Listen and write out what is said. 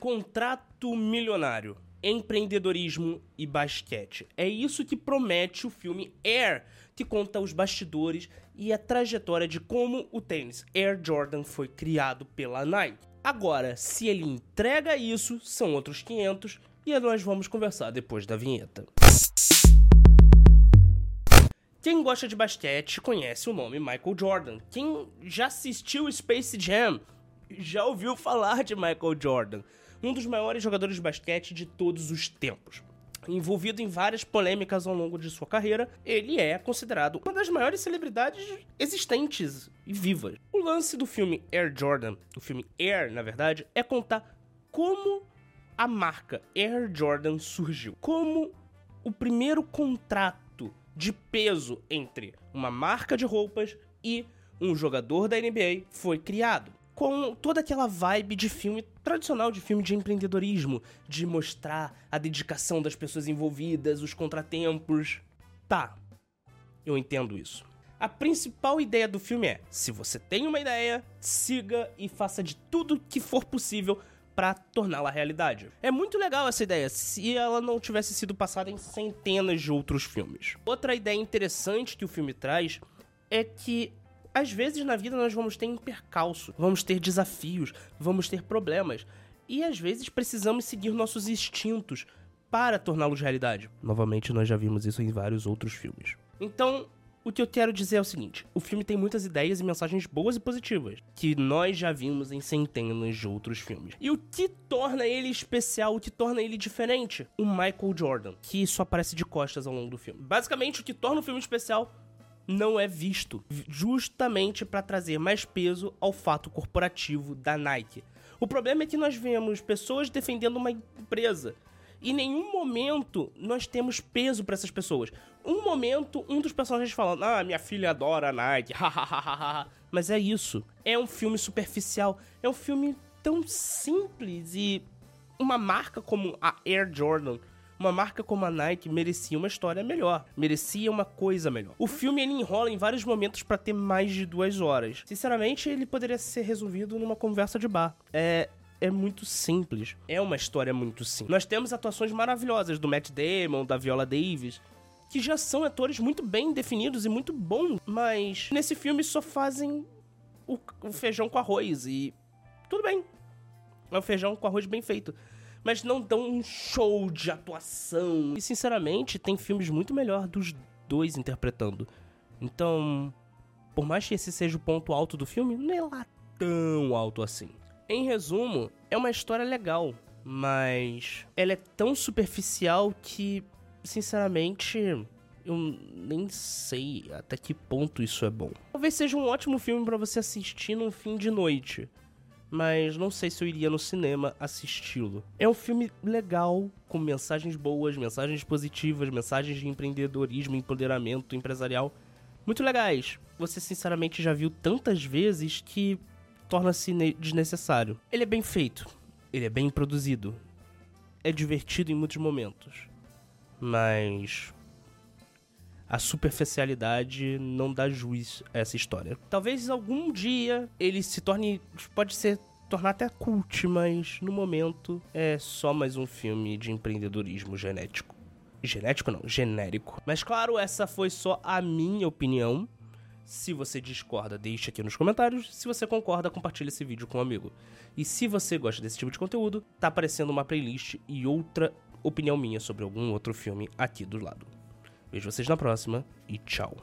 Contrato milionário, empreendedorismo e basquete. É isso que promete o filme Air, que conta os bastidores e a trajetória de como o tênis Air Jordan foi criado pela Nike. Agora, se ele entrega isso, são outros 500 e nós vamos conversar depois da vinheta. Quem gosta de basquete conhece o nome Michael Jordan. Quem já assistiu Space Jam já ouviu falar de Michael Jordan, um dos maiores jogadores de basquete de todos os tempos. Envolvido em várias polêmicas ao longo de sua carreira, ele é considerado uma das maiores celebridades existentes e vivas. O lance do filme Air Jordan, do filme Air, na verdade, é contar como a marca Air Jordan surgiu. Como o primeiro contrato de peso entre uma marca de roupas e um jogador da NBA foi criado. Com toda aquela vibe de filme tradicional, de filme de empreendedorismo, de mostrar a dedicação das pessoas envolvidas, os contratempos. Tá, eu entendo isso. A principal ideia do filme é: se você tem uma ideia, siga e faça de tudo que for possível para torná-la realidade. É muito legal essa ideia, se ela não tivesse sido passada em centenas de outros filmes. Outra ideia interessante que o filme traz é que às vezes na vida nós vamos ter percalço, vamos ter desafios, vamos ter problemas. E às vezes precisamos seguir nossos instintos para torná-los realidade. Novamente, nós já vimos isso em vários outros filmes. Então, o que eu quero dizer é o seguinte: o filme tem muitas ideias e mensagens boas e positivas, que nós já vimos em centenas de outros filmes. E o que torna ele especial, o que torna ele diferente? O Michael Jordan, que só aparece de costas ao longo do filme. Basicamente, o que torna o filme especial não é visto, justamente para trazer mais peso ao fato corporativo da Nike. O problema é que nós vemos pessoas defendendo uma empresa em nenhum momento nós temos peso para essas pessoas. Um momento, um dos personagens falando: Ah, minha filha adora a Nike, Mas é isso. É um filme superficial. É um filme tão simples e uma marca como a Air Jordan uma marca como a Nike merecia uma história melhor, merecia uma coisa melhor. O filme ele enrola em vários momentos para ter mais de duas horas. Sinceramente, ele poderia ser resolvido numa conversa de bar. É, é muito simples. É uma história muito simples. Nós temos atuações maravilhosas do Matt Damon, da Viola Davis, que já são atores muito bem definidos e muito bons, mas nesse filme só fazem o, o feijão com arroz e tudo bem. É um feijão com arroz bem feito. Mas não dão um show de atuação. E sinceramente, tem filmes muito melhor dos dois interpretando. Então, por mais que esse seja o ponto alto do filme, não é lá tão alto assim. Em resumo, é uma história legal, mas ela é tão superficial que, sinceramente, eu nem sei até que ponto isso é bom. Talvez seja um ótimo filme para você assistir num fim de noite, mas não sei se eu iria no cinema assisti-lo. É um filme legal, com mensagens boas, mensagens positivas, mensagens de empreendedorismo, empoderamento empresarial muito legais. Você sinceramente já viu tantas vezes que torna-se desnecessário. Ele é bem feito, ele é bem produzido, é divertido em muitos momentos, mas a superficialidade não dá juiz a essa história. Talvez algum dia ele se torne, pode ser tornar até cult, mas no momento é só mais um filme de empreendedorismo genético. Genético não, genérico. Mas claro, essa foi só a minha opinião. Se você discorda, deixe aqui nos comentários. Se você concorda, compartilhe esse vídeo com um amigo. E se você gosta desse tipo de conteúdo, tá aparecendo uma playlist e outra opinião minha sobre algum outro filme aqui do lado. Vejo vocês na próxima e tchau.